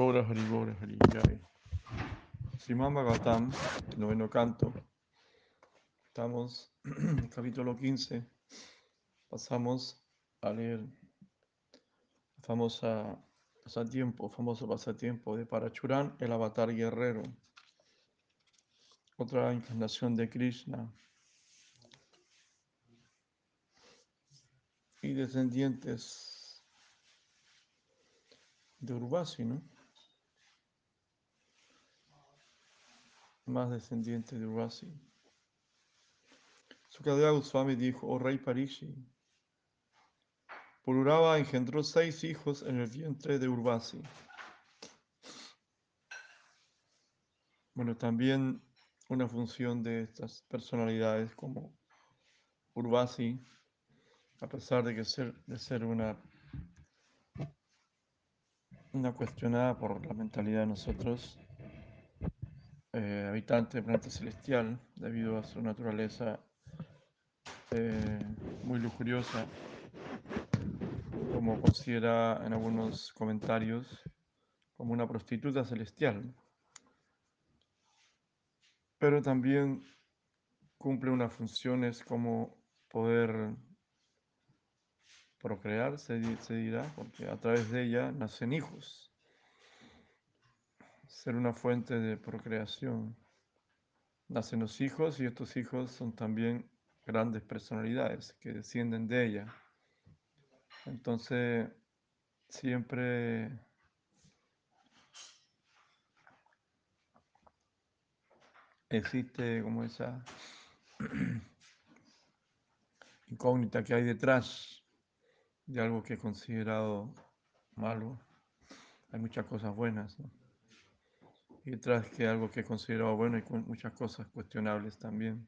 Haribora, Haribora, Haribora. Simán Bhagavatam, noveno canto. Estamos en capítulo 15. Pasamos a leer el famosa pasatiempo, famoso pasatiempo de Parachurán, el avatar guerrero. Otra encarnación de Krishna. Y descendientes de Urvasi, ¿no? Más descendientes de Urvasi. Sukadeva Goswami dijo, oh rey Parishi, Pururava engendró seis hijos en el vientre de Urvasi. Bueno, también una función de estas personalidades como Urvasi, a pesar de que ser, de ser una, una cuestionada por la mentalidad de nosotros, eh, habitante del planeta celestial, debido a su naturaleza eh, muy lujuriosa, como considera en algunos comentarios, como una prostituta celestial. Pero también cumple unas funciones como poder procrear, se, se dirá, porque a través de ella nacen hijos ser una fuente de procreación. Nacen los hijos y estos hijos son también grandes personalidades que descienden de ella. Entonces, siempre existe como esa incógnita que hay detrás de algo que es considerado malo. Hay muchas cosas buenas. ¿no? Y que algo que he considerado bueno y con muchas cosas cuestionables también.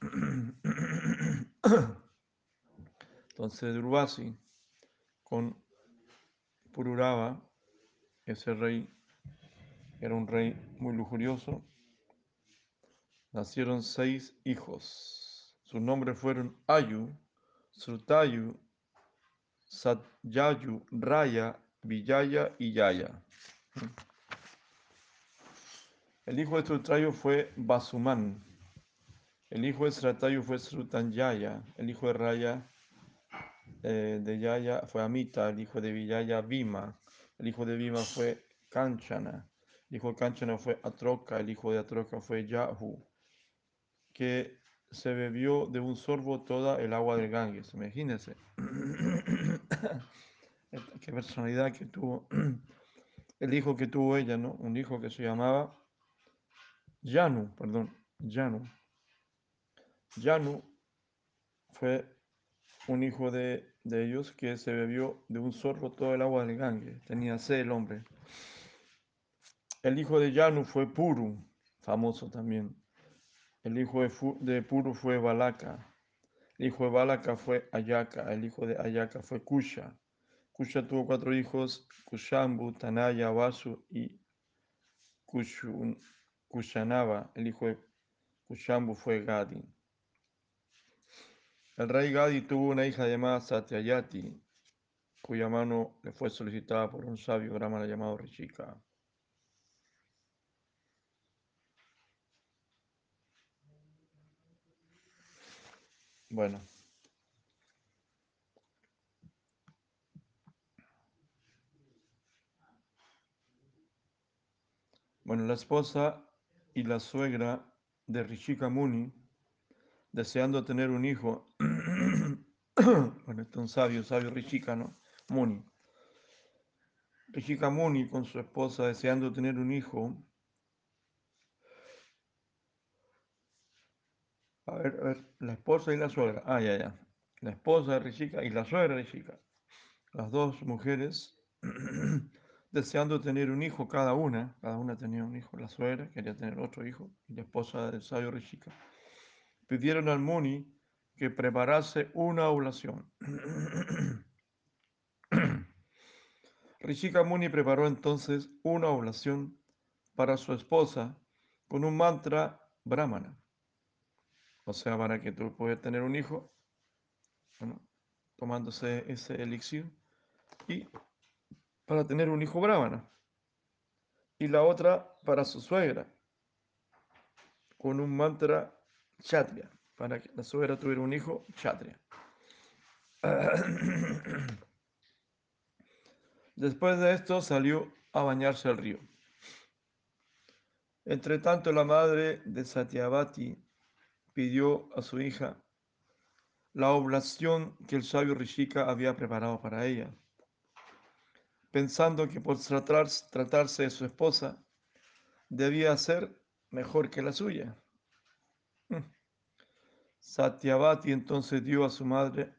Entonces Durvasi con Pururava, ese rey era un rey muy lujurioso, nacieron seis hijos. Sus nombres fueron Ayu, Srutayu, Satyayu, Raya, Vijaya y Yaya. El hijo de Srutayu fue Basuman. El hijo de Sratayu fue Srutanyaya. El hijo de Raya eh, de Yaya fue Amita. El hijo de Vijaya Vima. El hijo de Vima fue Kanchana. El hijo de Kanchana fue Atroka. El hijo de Atroka fue Yahu. Que se bebió de un sorbo toda el agua del Ganges. Imagínense. Qué personalidad que tuvo. El hijo que tuvo ella, ¿no? Un hijo que se llamaba Yanu, perdón, Yanu. Yanu fue un hijo de, de, ellos que se bebió de un sorbo todo el agua del Gange. Tenía sed el hombre. El hijo de Yanu fue Puru, famoso también. El hijo de, de Puru fue Balaka. El hijo de Balaka fue Ayaka. El hijo de Ayaka fue Kusha. Kusha tuvo cuatro hijos, Kushambu, Tanaya, Vasu y Kushun. Kushanaba, el hijo de Kushambu, fue Gadi. El rey Gadi tuvo una hija llamada Satyayati, cuya mano le fue solicitada por un sabio brahmana llamado Rishika. Bueno. Bueno, la esposa y la suegra de Rishika Muni, deseando tener un hijo, bueno, este es un sabio, sabio Rishika, ¿no? Muni. Rishika Muni con su esposa deseando tener un hijo. A ver, a ver, la esposa y la suegra. Ah, ya, ya. La esposa de Rishika y la suegra de Rishika. Las dos mujeres deseando tener un hijo cada una, cada una tenía un hijo, la suegra quería tener otro hijo y la esposa del sabio Rishika, pidieron al Muni que preparase una oblación. Rishika Muni preparó entonces una oblación para su esposa con un mantra brahmana. O sea, para que tú puedas tener un hijo, bueno, tomándose ese elixir y para tener un hijo brahmana y la otra para su suegra con un mantra kshatriya, para que la suegra tuviera un hijo kshatriya. Después de esto salió a bañarse al río. Entre tanto, la madre de Satyavati pidió a su hija la oblación que el sabio Rishika había preparado para ella, pensando que por tratarse de su esposa debía ser mejor que la suya. Satyavati entonces dio a su madre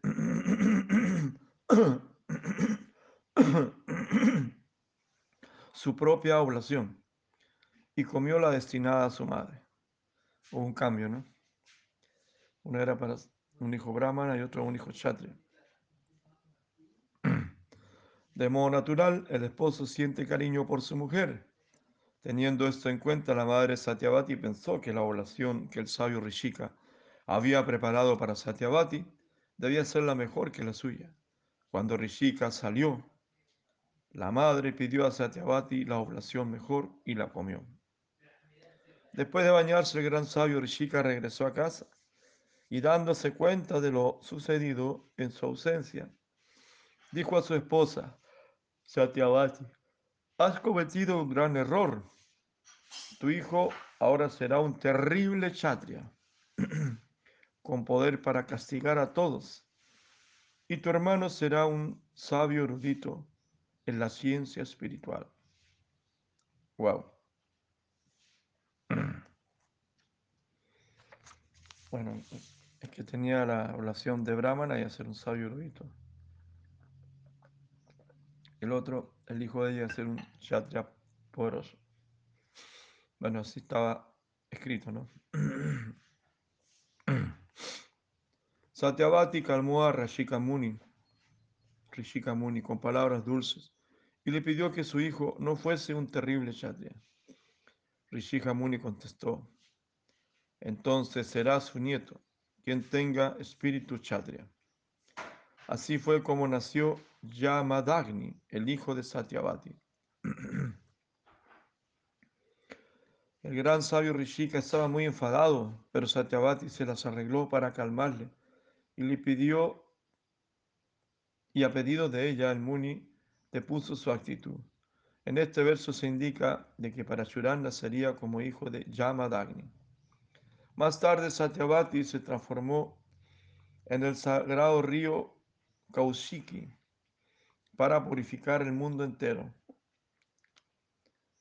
su propia oblación y comió la destinada a su madre. Hubo un cambio, ¿no? Una era para un hijo brahmana y otro un hijo kshatriya. De modo natural, el esposo siente cariño por su mujer. Teniendo esto en cuenta, la madre Satyavati pensó que la oblación que el sabio Rishika había preparado para Satyavati debía ser la mejor que la suya. Cuando Rishika salió, la madre pidió a Satyavati la oblación mejor y la comió. Después de bañarse, el gran sabio Rishika regresó a casa y dándose cuenta de lo sucedido en su ausencia, dijo a su esposa, Satyavati, has cometido un gran error. Tu hijo ahora será un terrible chatria, con poder para castigar a todos, y tu hermano será un sabio erudito en la ciencia espiritual. Wow. Bueno, es que tenía la oración de Brahmana y hacer un sabio erudito. El otro, el hijo de ella, hacer un kshatriya poderoso. Bueno, así estaba escrito, ¿no? Satyavati calmó a Rashika Muni, Rishika Muni, con palabras dulces y le pidió que su hijo no fuese un terrible kshatriya. Rishika Muni contestó, entonces será su nieto quien tenga espíritu kshatriya. Así fue como nació Yamadagni, el hijo de Satyavati. El gran sabio Rishika estaba muy enfadado, pero Satyavati se las arregló para calmarle y le pidió, y a pedido de ella, el Muni depuso su actitud. En este verso se indica de que Parachuran nacería como hijo de Yamadagni. Más tarde Satyavati se transformó en el sagrado río Kaushiki para purificar el mundo entero.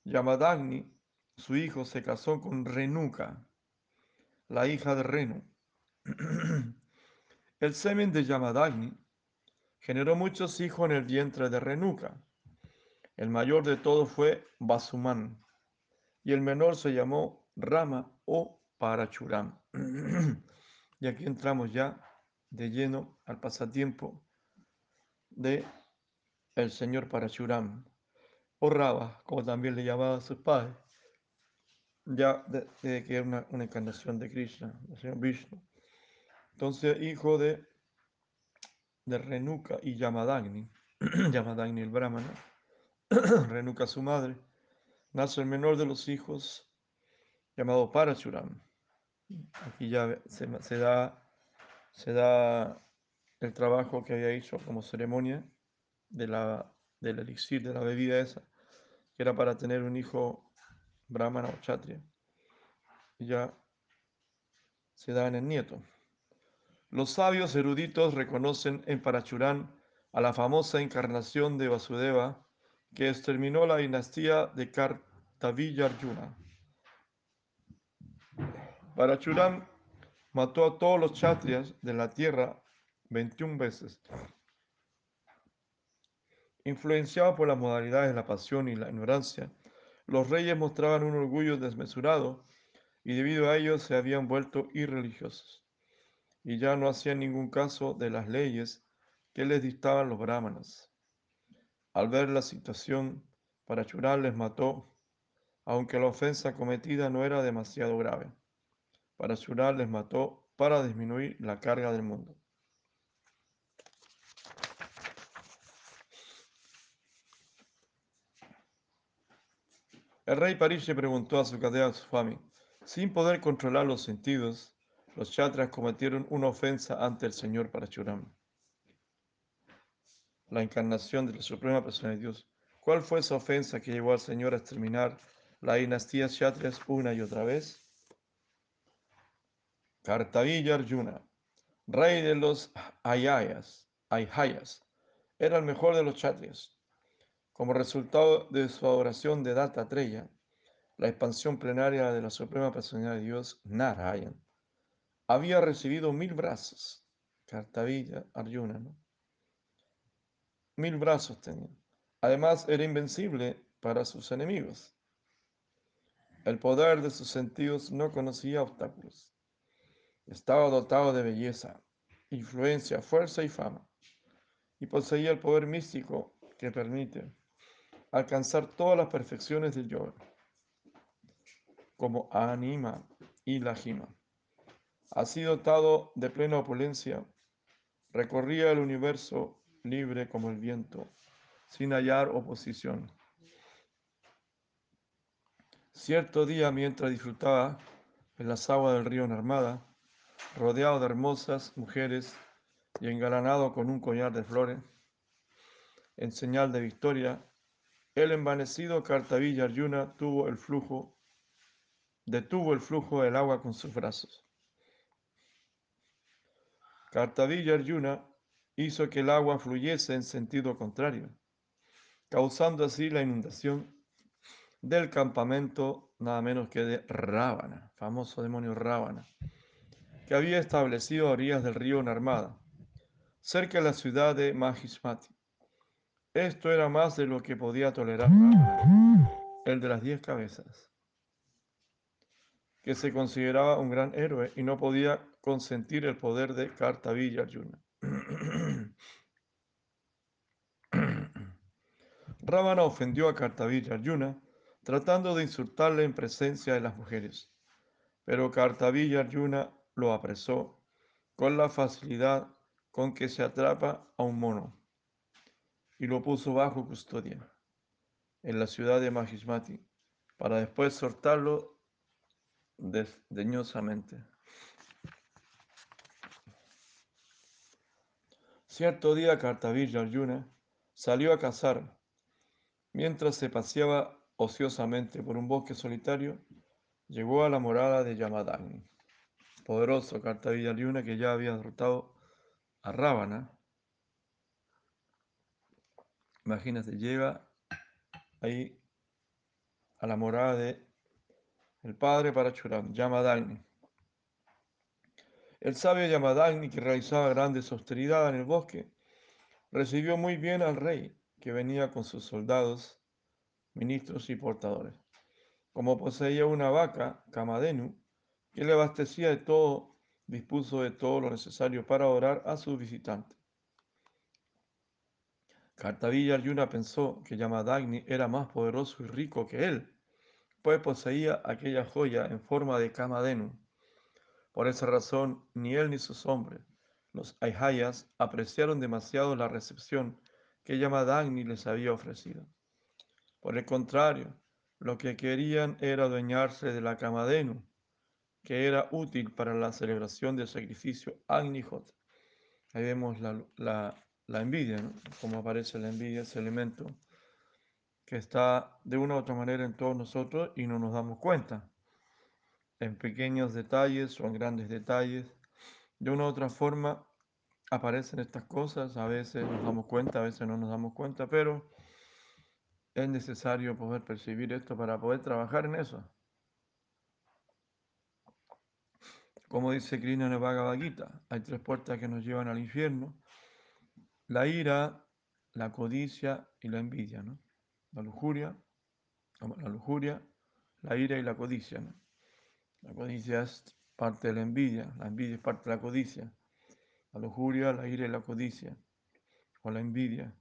Yamadagni, su hijo, se casó con Renuka, la hija de Renu. El semen de Yamadagni generó muchos hijos en el vientre de Renuka. El mayor de todos fue Basuman y el menor se llamó Rama o Parachuram. y aquí entramos ya de lleno al pasatiempo de el señor Parachuram, o Raba, como también le llamaba a sus padres, ya desde que era una, una, encarnación de Krishna, el señor Vishnu. Entonces, hijo de, de Renuka y Yamadagni, Yamadagni el Brahmana, Renuka su madre, nace el menor de los hijos llamado Parachuram. Aquí ya se, da, se da el trabajo que había hecho como ceremonia de la, del elixir, de la bebida esa, que era para tener un hijo brahmana o chatria. Y ya se da en el nieto. Los sabios eruditos reconocen en Parachurán a la famosa encarnación de Vasudeva que exterminó la dinastía de Kartavillarjuna. Parachuram mató a todos los chatrias de la tierra 21 veces. Influenciados por las modalidades de la pasión y la ignorancia, los reyes mostraban un orgullo desmesurado y debido a ello se habían vuelto irreligiosos y ya no hacían ningún caso de las leyes que les dictaban los brahmanas. Al ver la situación, Parachuram les mató, aunque la ofensa cometida no era demasiado grave. Parachuram les mató para disminuir la carga del mundo. El rey Pariche preguntó a su cadea Swami, sin poder controlar los sentidos, los chatras cometieron una ofensa ante el señor Parachuram, la encarnación de la Suprema Persona de Dios. ¿Cuál fue esa ofensa que llevó al señor a exterminar la dinastía Kshatriyas una y otra vez? Kartavilla Arjuna, rey de los Ayayas, Ayhayas, era el mejor de los Kshatriyas. Como resultado de su adoración de Dattatreya, la expansión plenaria de la Suprema Personalidad de Dios, Narayan, había recibido mil brazos. Kartavilla Arjuna, ¿no? Mil brazos tenía. Además, era invencible para sus enemigos. El poder de sus sentidos no conocía obstáculos. Estaba dotado de belleza, influencia, fuerza y fama, y poseía el poder místico que permite alcanzar todas las perfecciones del yoga, como Anima y Lajima. Así dotado de plena opulencia, recorría el universo libre como el viento, sin hallar oposición. Cierto día, mientras disfrutaba en las aguas del río Narmada, rodeado de hermosas mujeres y engalanado con un collar de flores, en señal de victoria, el envanecido Kartavilla Arjuna tuvo el flujo, detuvo el flujo del agua con sus brazos. Kartavilla Arjuna hizo que el agua fluyese en sentido contrario, causando así la inundación del campamento nada menos que de Rábana, famoso demonio Rábana, que había establecido a orillas del río Narmada, cerca de la ciudad de Mahismati. Esto era más de lo que podía tolerar el de las diez cabezas, que se consideraba un gran héroe y no podía consentir el poder de Kartavilla Arjuna. Ravana ofendió a Kartavilla Arjuna tratando de insultarle en presencia de las mujeres, pero Kartavilla Arjuna lo apresó con la facilidad con que se atrapa a un mono y lo puso bajo custodia en la ciudad de Mahismati para después soltarlo desdeñosamente. Cierto día Kartavilla Arjuna salió a cazar. Mientras se paseaba ociosamente por un bosque solitario, llegó a la morada de Yamadagni poderoso Kartavilla Arjuna que ya había derrotado a Ravana. Imagínate, llega ahí a la morada de el padre Parachuram, Yamadagni. El sabio Yamadagni, que realizaba grandes austeridades en el bosque, recibió muy bien al rey, que venía con sus soldados, ministros y portadores. Como poseía una vaca, Kamadenu, que le abastecía de todo, dispuso de todo lo necesario para orar a su visitante. Kartavilla Arjuna pensó que Yamadagni era más poderoso y rico que él, pues poseía aquella joya en forma de Kamadenu. Por esa razón, ni él ni sus hombres, los Aihayas, apreciaron demasiado la recepción que Yamadagni les había ofrecido. Por el contrario, lo que querían era adueñarse de la Kamadenu, que era útil para la celebración del sacrificio Agnihot. Ahí vemos la, envidia, ¿no? Cómo aparece la envidia, ese elemento que está de una u otra manera en todos nosotros y no nos damos cuenta. En pequeños detalles o en grandes detalles, de una u otra forma aparecen estas cosas, a veces nos damos cuenta, a veces no nos damos cuenta, pero es necesario poder percibir esto para poder trabajar en eso. Como dice Krishna Bhagavad Gita, hay tres puertas que nos llevan al infierno. La ira, la codicia y la envidia, ¿no? La lujuria, la lujuria, la ira y la codicia, ¿no? La codicia es parte de la envidia, la envidia es parte de la codicia. La lujuria, la ira y la codicia, o la envidia,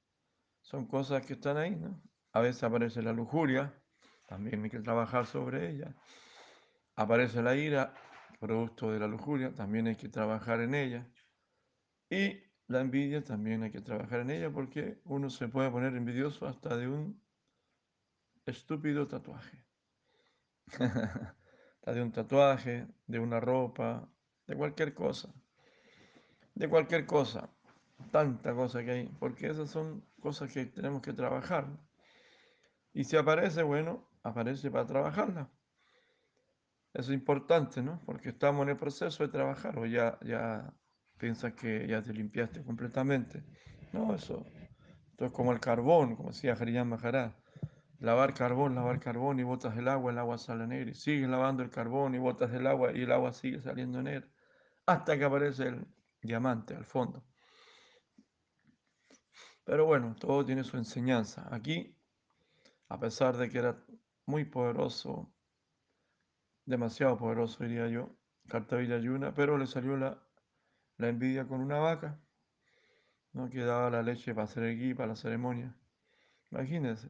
son cosas que están ahí, ¿no? A veces aparece la lujuria, también hay que trabajar sobre ella. Aparece la ira, producto de la lujuria, también hay que trabajar en ella. Y la envidia también hay que trabajar en ella porque uno se puede poner envidioso hasta de un estúpido tatuaje. de un tatuaje, de una ropa, de cualquier cosa. De cualquier cosa. Tanta cosa que hay. Porque esas son cosas que tenemos que trabajar. Y si aparece, bueno, aparece para trabajarla. Es importante, ¿no? Porque estamos en el proceso de trabajar o ya, ya piensas que ya te limpiaste completamente. No, eso, esto es como el carbón, como decía Harían Maharaj. Lavar carbón, lavar carbón y botas el agua, el agua sale negra. Y sigues lavando el carbón y botas el agua y el agua sigue saliendo negra. Hasta que aparece el diamante al fondo. Pero bueno, todo tiene su enseñanza. Aquí, a pesar de que era muy poderoso, demasiado poderoso diría yo, Cartavilla Yuna, pero le salió la, la envidia con una vaca, ¿no? que daba la leche para hacer el para la ceremonia. Imagínense,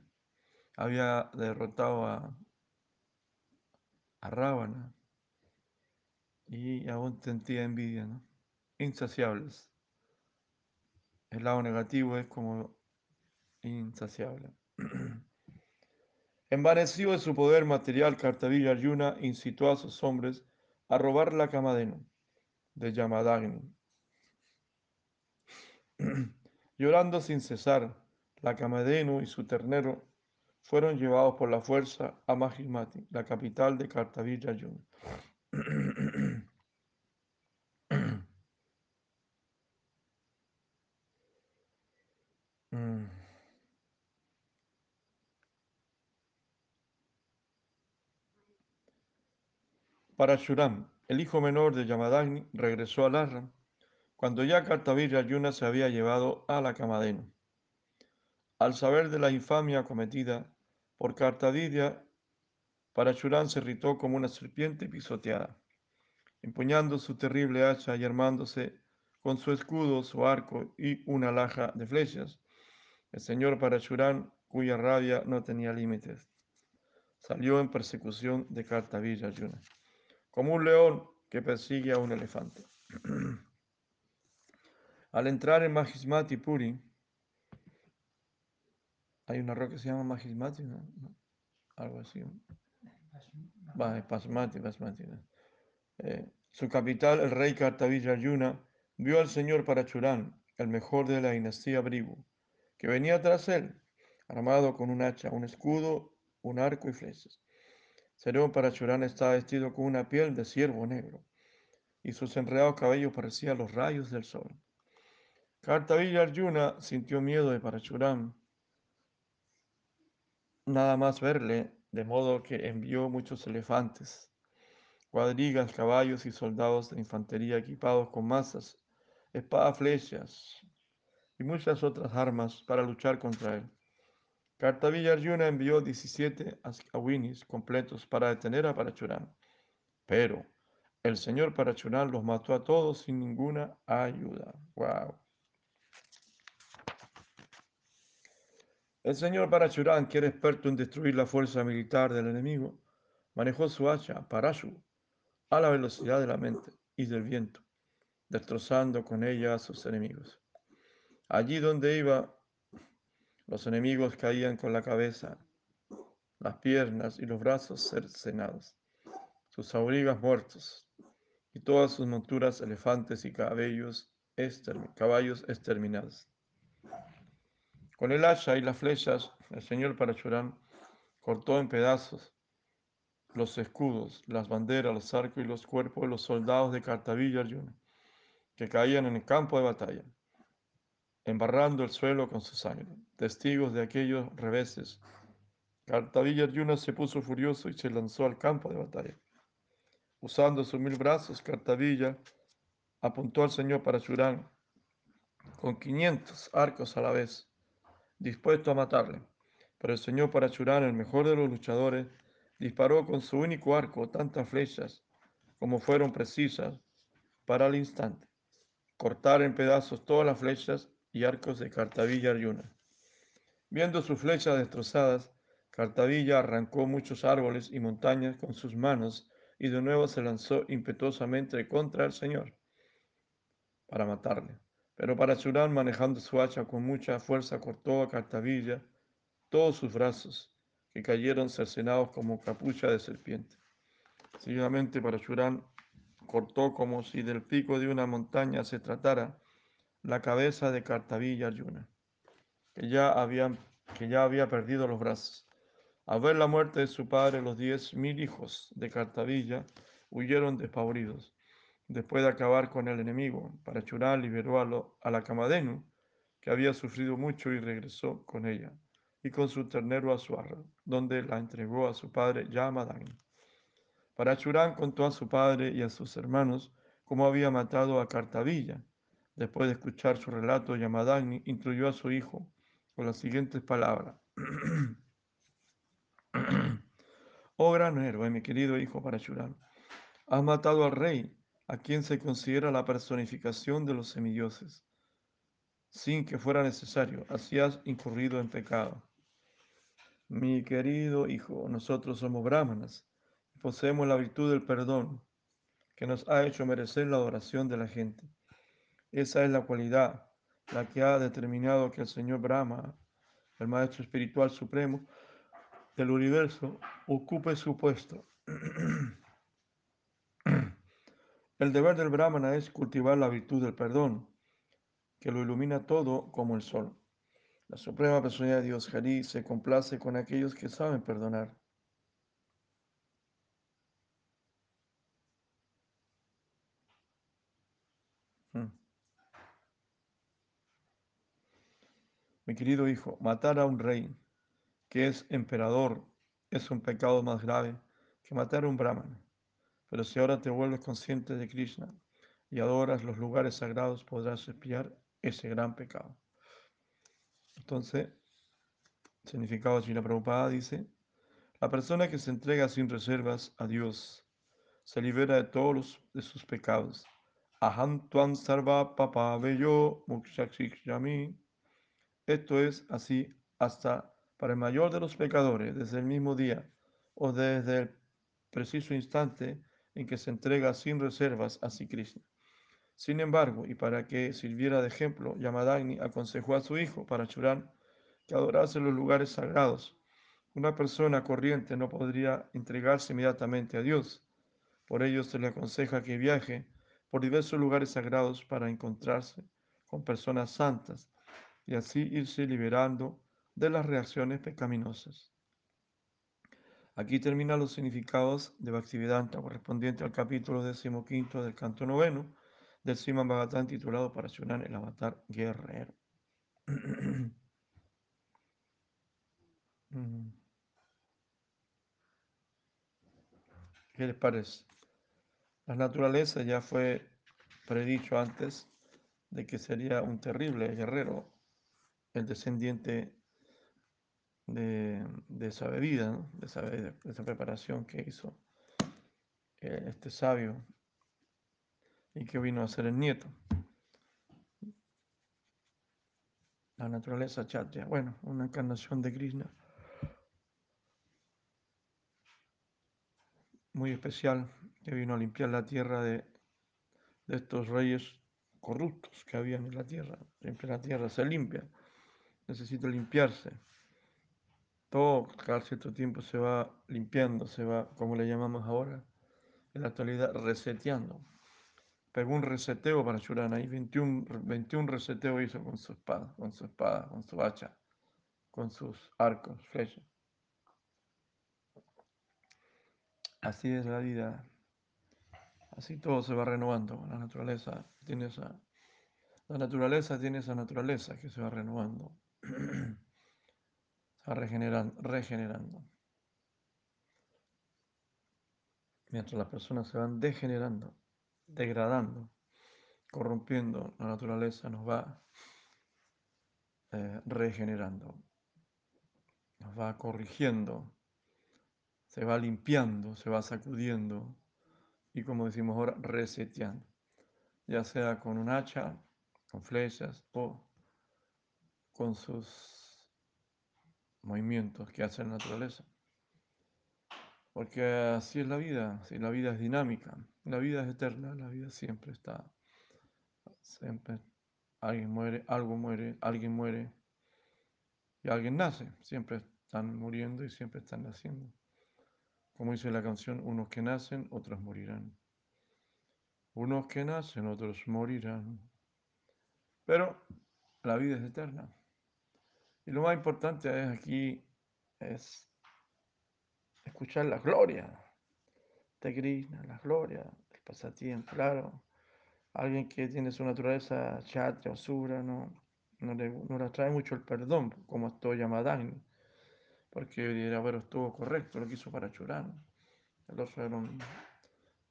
había derrotado a, a Rábana y aún sentía envidia, ¿no? Insaciables. El lado negativo es como insaciable. Envanecido de su poder material, Cartavilla Arjuna incitó a sus hombres a robar la Kamadenu de Yamadagni. Llorando sin cesar, la Kamadenu y su ternero fueron llevados por la fuerza a Mahismati, la capital de Cartavilla mm. Parashuram, el hijo menor de Yamadagni, regresó a Larra cuando ya Kartavir Yuna se había llevado a la Kamadenu. Al saber de la infamia cometida por Kartavirya, Parashuram se irritó como una serpiente pisoteada. Empuñando su terrible hacha y armándose con su escudo, su arco y una laja de flechas, el señor Parashuram, cuya rabia no tenía límites, salió en persecución de Kartavir Yuna como un león que persigue a un elefante. Al entrar en Mahismati Puri, hay una roca que se llama Mahismati, ¿no? algo así. Basmati, Basmati. Eh, su capital, el rey Kartavilla Yuna, vio al señor Parachurán, el mejor de la dinastía Brigu, que venía tras él, armado con un hacha, un escudo, un arco y flechas. Serón Parachurán estaba vestido con una piel de ciervo negro, y sus enredados cabellos parecían los rayos del sol. Kartavilla Arjuna sintió miedo de Parachurán, nada más verle, de modo que envió muchos elefantes, cuadrigas, caballos y soldados de infantería equipados con masas, espadas, flechas y muchas otras armas para luchar contra él. Kartavilla Arjuna envió 17 awinis completos para detener a Parachurán, pero el señor Parachurán los mató a todos sin ninguna ayuda. ¡Wow! El señor Parachurán, que era experto en destruir la fuerza militar del enemigo, manejó su hacha, Parashu, a la velocidad de la mente y del viento, destrozando con ella a sus enemigos. Allí donde iba, los enemigos caían con la cabeza, las piernas y los brazos cercenados, sus abrigas muertos y todas sus monturas, elefantes y caballos exterminados. Con el hacha y las flechas, el señor Parachurán cortó en pedazos los escudos, las banderas, los arcos y los cuerpos de los soldados de Cartavilla Arjuna, que caían en el campo de batalla embarrando el suelo con su sangre, testigos de aquellos reveses. Cartavilla Arjuna se puso furioso y se lanzó al campo de batalla. Usando sus mil brazos, Cartavilla apuntó al señor Parachurán con 500 arcos a la vez, dispuesto a matarle. Pero el señor Parachurán, el mejor de los luchadores, disparó con su único arco tantas flechas como fueron precisas para el instante. Cortar en pedazos todas las flechas y arcos de Cartavilla Arjuna. Viendo sus flechas destrozadas, Cartavilla arrancó muchos árboles y montañas con sus manos y de nuevo se lanzó impetuosamente contra el Señor para matarle. Pero Parachurán, manejando su hacha con mucha fuerza, cortó a Cartavilla todos sus brazos, que cayeron cercenados como capucha de serpiente. Seguidamente Parashurán cortó como si del pico de una montaña se tratara la cabeza de Cartavilla Arjuna, que ya, habían, que ya había perdido los brazos. Al ver la muerte de su padre, los diez mil hijos de Cartavilla huyeron despavoridos. Después de acabar con el enemigo, Parashurán liberó a, a la Camadenu, que había sufrido mucho y regresó con ella, y con su ternero a Suarra, donde la entregó a su padre Yamadagni. Parachurán contó a su padre y a sus hermanos cómo había matado a Cartavilla. Después de escuchar su relato, Yamadagni instruyó a su hijo con las siguientes palabras. oh gran héroe, mi querido hijo Parachurán, has matado al rey, a quien se considera la personificación de los semidioses sin que fuera necesario. Así has incurrido en pecado. Mi querido hijo, nosotros somos brahmanas y poseemos la virtud del perdón que nos ha hecho merecer la adoración de la gente. Esa es la cualidad, la que ha determinado que el Señor Brahma, el Maestro Espiritual Supremo del universo, ocupe su puesto. El deber del Brahmana es cultivar la virtud del perdón que lo ilumina todo como el sol. La Suprema Personalidad de Dios Hari se complace con aquellos que saben perdonar. Hmm. Mi querido hijo, matar a un rey que es emperador es un pecado más grave que matar a un brahman. Pero si ahora te vuelves consciente de Krishna y adoras los lugares sagrados, podrás espiar ese gran pecado. Entonces, significado de la Prabhupada dice, la persona que se entrega sin reservas a Dios se libera de todos de sus pecados. Aham sarva papa bello. Esto es así hasta para el mayor de los pecadores, desde el mismo día o desde el preciso instante en que se entrega sin reservas a Sri Krishna. Sin embargo, y para que sirviera de ejemplo, Yamadagni aconsejó a su hijo, para Churán, que adorase los lugares sagrados. Una persona corriente no podría entregarse inmediatamente a Dios. Por ello se le aconseja que viaje por diversos lugares sagrados para encontrarse con personas santas y así irse liberando de las reacciones pecaminosas. Aquí terminan los significados de Bhaktivedanta correspondiente al capítulo decimoquinto del canto noveno del Sima Bhagatán titulado para Parachunan, el avatar guerrero. ¿Qué les parece? La naturaleza ya fue predicho antes de que sería un terrible guerrero, el descendiente de, esa bebida, de, esa, de, esa, preparación que hizo eh, este sabio y que vino a ser el nieto. La naturaleza chatya, bueno, una encarnación de Krishna muy especial que vino a limpiar la tierra de, estos reyes corruptos que habían en la tierra. Siempre la tierra se limpia, necesita limpiarse. Todo cada cierto tiempo se va limpiando, se va, como le llamamos ahora, en la actualidad, reseteando pegó un reseteo para Churana y 21, 21 reseteos hizo con su espada, con su espada, con su hacha, con sus arcos, flechas. Así es la vida. Así todo se va renovando. La naturaleza tiene esa, la naturaleza tiene esa naturaleza que se va renovando. regenerando, regenerando. Mientras las personas se van degenerando degradando, corrompiendo la naturaleza, nos va eh, regenerando, nos va corrigiendo, se va limpiando, se va sacudiendo y como decimos ahora, reseteando, ya sea con un hacha, con flechas o con sus movimientos que hace la naturaleza. Porque así es la vida, si la vida es dinámica, la vida es eterna, la vida siempre está, siempre alguien muere, algo muere, alguien muere y alguien nace, siempre están muriendo y siempre están naciendo. Como dice la canción, unos que nacen, otros morirán. Unos que nacen, otros morirán. Pero la vida es eterna. Y lo más importante es aquí es escuchar la gloria de Krishna, la gloria del pasatiempo, claro. Alguien que tiene su naturaleza chatra, osura, no, no le, no le atrae mucho el perdón, como esto Yamadagni, porque dirá, pero estuvo correcto lo que hizo para Churán. El otro era un,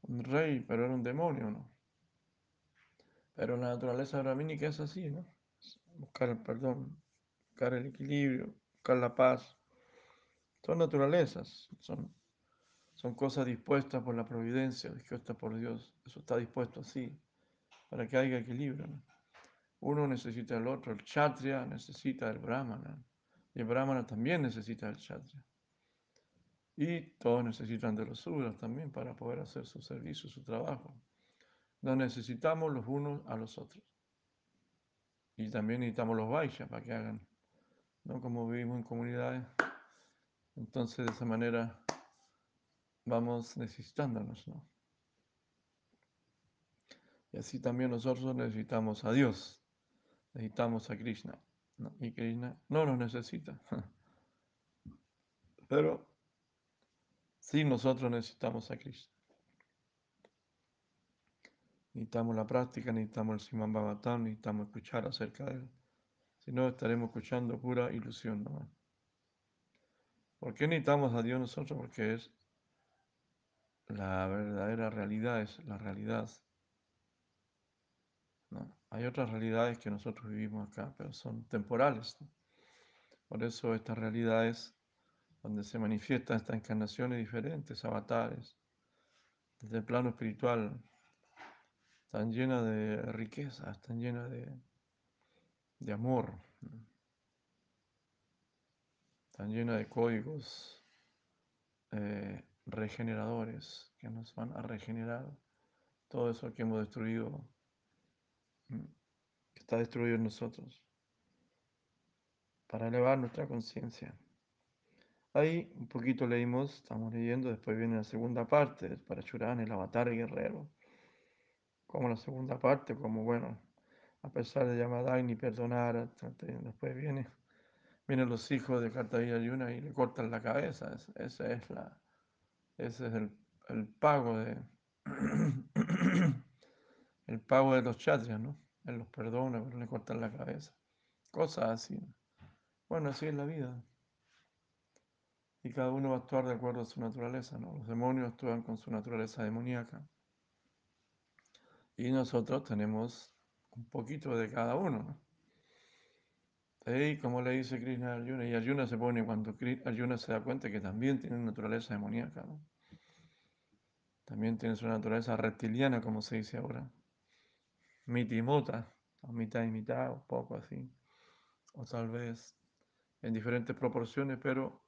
un, rey, pero era un demonio, ¿no? Pero la naturaleza brahmínica es así, ¿no? Buscar el perdón, buscar el equilibrio, buscar la paz. Son naturalezas, son, son cosas dispuestas por la providencia, dispuestas por Dios. Eso está dispuesto así, para que haya equilibrio. ¿no? Uno necesita el otro, el kshatriya necesita el brahmana, y el brahmana también necesita el kshatriya. Y todos necesitan de los sudras también para poder hacer su servicio, su trabajo. Nos necesitamos los unos a los otros. Y también necesitamos los vaishyas para que hagan, ¿no? Como vivimos en comunidades, entonces de esa manera vamos necesitándonos, ¿no? Y así también nosotros necesitamos a Dios necesitamos a Krishna. ¿no? Y Krishna no nos necesita. Pero sí nosotros necesitamos a Krishna. Necesitamos la práctica, necesitamos el Siman Bhagavatam, necesitamos escuchar acerca de él. Si no, estaremos escuchando pura ilusión nomás. ¿Por qué necesitamos a Dios nosotros? Porque es la verdadera realidad, es la realidad. ¿no? Hay otras realidades que nosotros vivimos acá, pero son temporales. Por eso estas realidades donde se manifiestan estas encarnaciones diferentes, avatares, desde el plano espiritual, están llenas de riqueza, están llenas de, de amor, ¿no? están llenas de códigos eh, regeneradores que nos van a regenerar todo eso que hemos destruido que está destruido en nosotros, para elevar nuestra conciencia. Ahí un poquito leímos, estamos leyendo, después viene la segunda parte, para Churán, el avatar guerrero. Como la segunda parte, como bueno, a pesar de Yamadagni perdonar, después viene, vienen los hijos de Kartavia Yuna y le cortan la cabeza. Es, la, ese es el, el pago de el pago de los chatrias, ¿no? Él los perdona, pero le cortan la cabeza. Cosas así. Bueno, así es la vida. Y cada uno va a actuar de acuerdo a su naturaleza, ¿no? Los demonios actúan con su naturaleza demoníaca. Y nosotros tenemos un poquito de cada uno, ¿no? Y como le dice Krishna a Arjuna, y Arjuna se pone cuando Arjuna se da cuenta que también tiene naturaleza demoníaca. También tiene su naturaleza reptiliana, como se dice ahora mitimota, o mitad y mitad, o poco así, o tal vez en diferentes proporciones, pero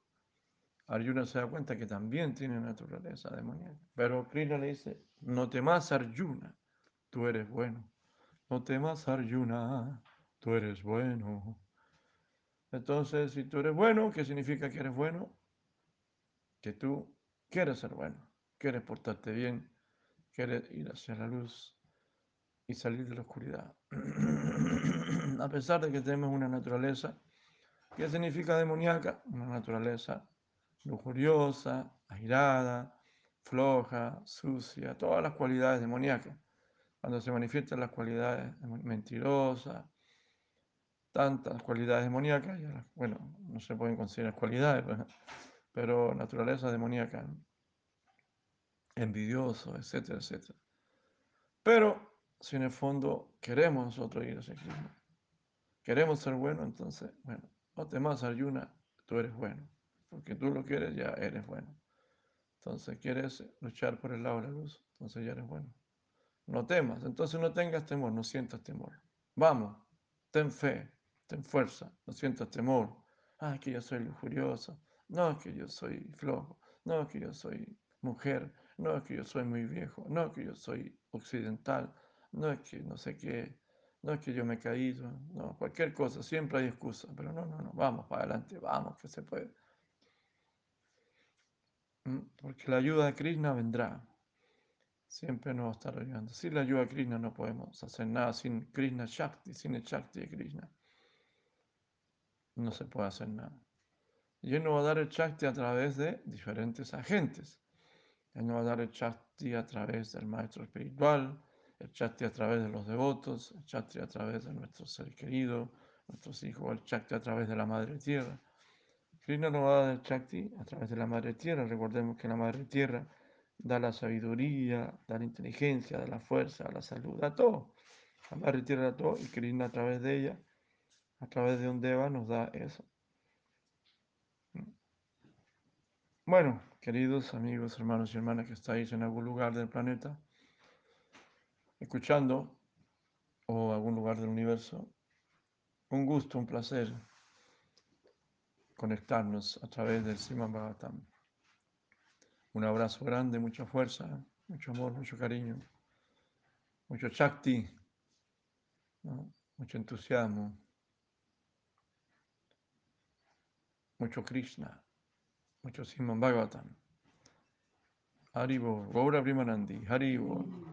Arjuna se da cuenta que también tiene naturaleza demoníaca. Pero Krishna le dice, no temas Arjuna, tú eres bueno. No temas Arjuna, tú eres bueno. Entonces, si tú eres bueno, ¿qué significa que eres bueno? Que tú quieres ser bueno, quieres portarte bien, quieres ir hacia la luz y salir de la oscuridad. A pesar de que tenemos una naturaleza, ¿qué significa demoníaca? Una naturaleza lujuriosa, airada, floja, sucia, todas las cualidades demoníacas. Cuando se manifiestan las cualidades mentirosas, tantas cualidades demoníacas, bueno, no se pueden considerar cualidades, pero, pero naturaleza demoníaca, envidioso, etcétera, etcétera. Pero si en el fondo queremos nosotros ir a ese Krishna, queremos ser buenos, entonces, bueno, no temas Arjuna, tú eres bueno, porque tú lo quieres, ya eres bueno. Entonces, quieres luchar por el lado de la luz, entonces ya eres bueno. No temas, entonces no tengas temor, no sientas temor. Vamos, ten fe, ten fuerza, no sientas temor. Ah, es que yo soy lujurioso, no es que yo soy flojo, no es que yo soy mujer, no es que yo soy muy viejo, no es que yo soy occidental, no es que no sé qué, no es que yo me he caído, no, cualquier cosa, siempre hay excusa, pero no, no, no, vamos para adelante, vamos, que se puede. ¿m? porque la ayuda de Krishna vendrá. Siempre nos va a estar ayudando. Sin la ayuda de Krishna no podemos hacer nada. Sin Krishna Shakti, sin el Shakti de Krishna, no se puede hacer nada. Y Él nos va a dar el Shakti a través de diferentes agentes. Él nos va a dar el Shakti a través del maestro espiritual, el Shakti a través de los devotos, el Shakti a través de nuestro ser querido, nuestros hijos, el Shakti a través de la Madre Tierra. Krishna nos va a dar el Shakti a través de la Madre Tierra. Recordemos que la Madre Tierra da la sabiduría, da la inteligencia, da la fuerza, da la salud, da todo. La Madre Tierra da todo y Krishna a través de ella, a través de un Deva, nos da eso. Bueno, queridos amigos, hermanos y hermanas que estáis en algún lugar del planeta, escuchando, o algún lugar del universo, un gusto, un placer conectarnos a través del Sriman Bhagavatam. Un abrazo grande, mucha fuerza, mucho amor, mucho cariño, mucho Shakti, ¿no? mucho entusiasmo, mucho Krishna, mucho Sriman Bhagavatam. Haribo, Gaura Primanandi, Haribo.